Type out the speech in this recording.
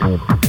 Stop.